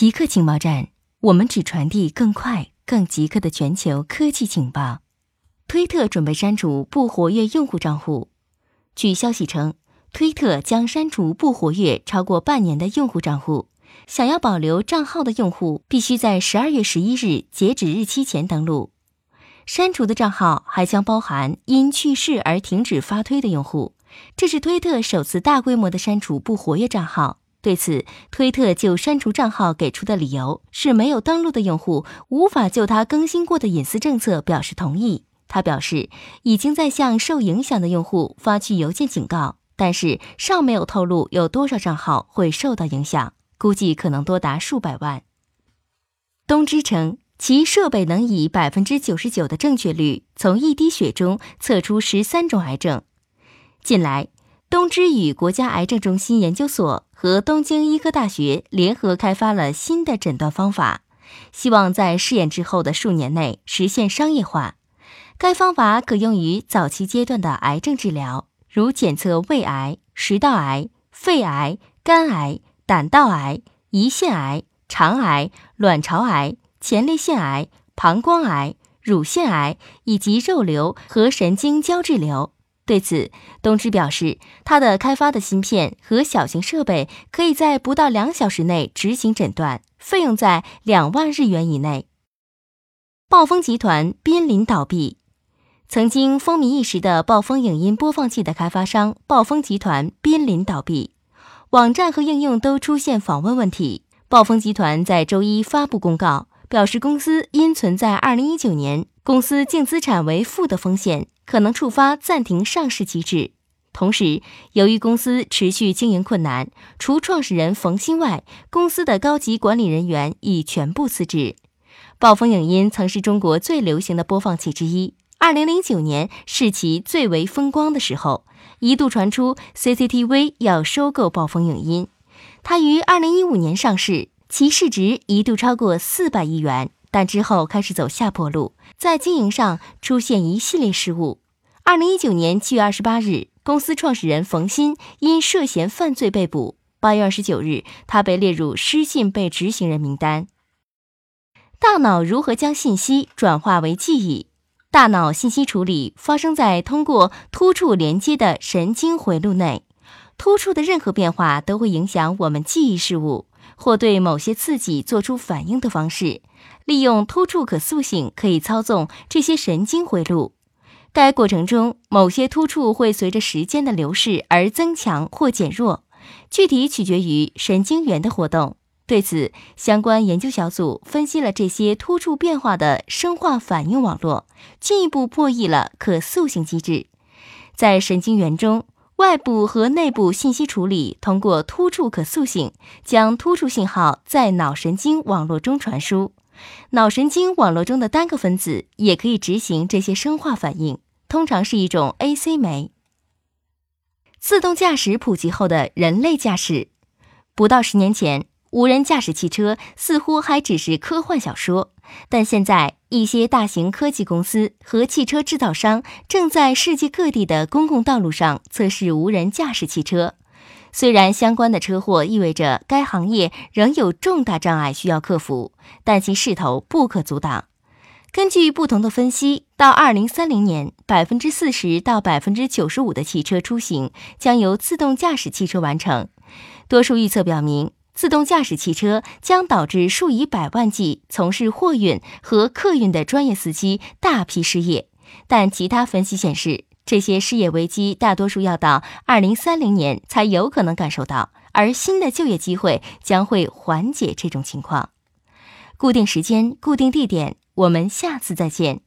极客情报站，我们只传递更快、更极客的全球科技情报。推特准备删除不活跃用户账户。据消息称，推特将删除不活跃超过半年的用户账户。想要保留账号的用户，必须在十二月十一日截止日期前登录。删除的账号还将包含因去世而停止发推的用户。这是推特首次大规模的删除不活跃账号。对此，推特就删除账号给出的理由是没有登录的用户无法就他更新过的隐私政策表示同意。他表示，已经在向受影响的用户发去邮件警告，但是尚没有透露有多少账号会受到影响，估计可能多达数百万。东芝称，其设备能以百分之九十九的正确率从一滴血中测出十三种癌症。近来，东芝与国家癌症中心研究所和东京医科大学联合开发了新的诊断方法，希望在试验之后的数年内实现商业化。该方法可用于早期阶段的癌症治疗，如检测胃癌、食道癌、肺癌、肝癌、胆道癌、胰腺癌、肠癌、卵巢癌、前列腺癌、膀胱癌、乳腺癌以及肉瘤和神经胶质瘤。对此，东芝表示，它的开发的芯片和小型设备可以在不到两小时内执行诊断，费用在两万日元以内。暴风集团濒临倒闭。曾经风靡一时的暴风影音播放器的开发商暴风集团濒临倒闭，网站和应用都出现访问问题。暴风集团在周一发布公告，表示公司因存在2019年公司净资产为负的风险，可能触发暂停上市机制。同时，由于公司持续经营困难，除创始人冯鑫外，公司的高级管理人员已全部辞职。暴风影音曾是中国最流行的播放器之一。二零零九年是其最为风光的时候，一度传出 CCTV 要收购暴风影音。它于二零一五年上市，其市值一度超过四百亿元，但之后开始走下坡路，在经营上出现一系列失误。二零一九年七月二十八日，公司创始人冯鑫因涉嫌犯罪被捕。八月二十九日，他被列入失信被执行人名单。大脑如何将信息转化为记忆？大脑信息处理发生在通过突触连接的神经回路内，突触的任何变化都会影响我们记忆事物或对某些刺激做出反应的方式。利用突触可塑性可以操纵这些神经回路。该过程中，某些突触会随着时间的流逝而增强或减弱，具体取决于神经元的活动。对此，相关研究小组分析了这些突触变化的生化反应网络，进一步破译了可塑性机制。在神经元中，外部和内部信息处理通过突触可塑性，将突触信号在脑神经网络中传输。脑神经网络中的单个分子也可以执行这些生化反应，通常是一种 AC 酶。自动驾驶普及后的人类驾驶，不到十年前。无人驾驶汽车似乎还只是科幻小说，但现在一些大型科技公司和汽车制造商正在世界各地的公共道路上测试无人驾驶汽车。虽然相关的车祸意味着该行业仍有重大障碍需要克服，但其势头不可阻挡。根据不同的分析，到二零三零年，百分之四十到百分之九十五的汽车出行将由自动驾驶汽车完成。多数预测表明。自动驾驶汽车将导致数以百万计从事货运和客运的专业司机大批失业，但其他分析显示，这些失业危机大多数要到二零三零年才有可能感受到，而新的就业机会将会缓解这种情况。固定时间，固定地点，我们下次再见。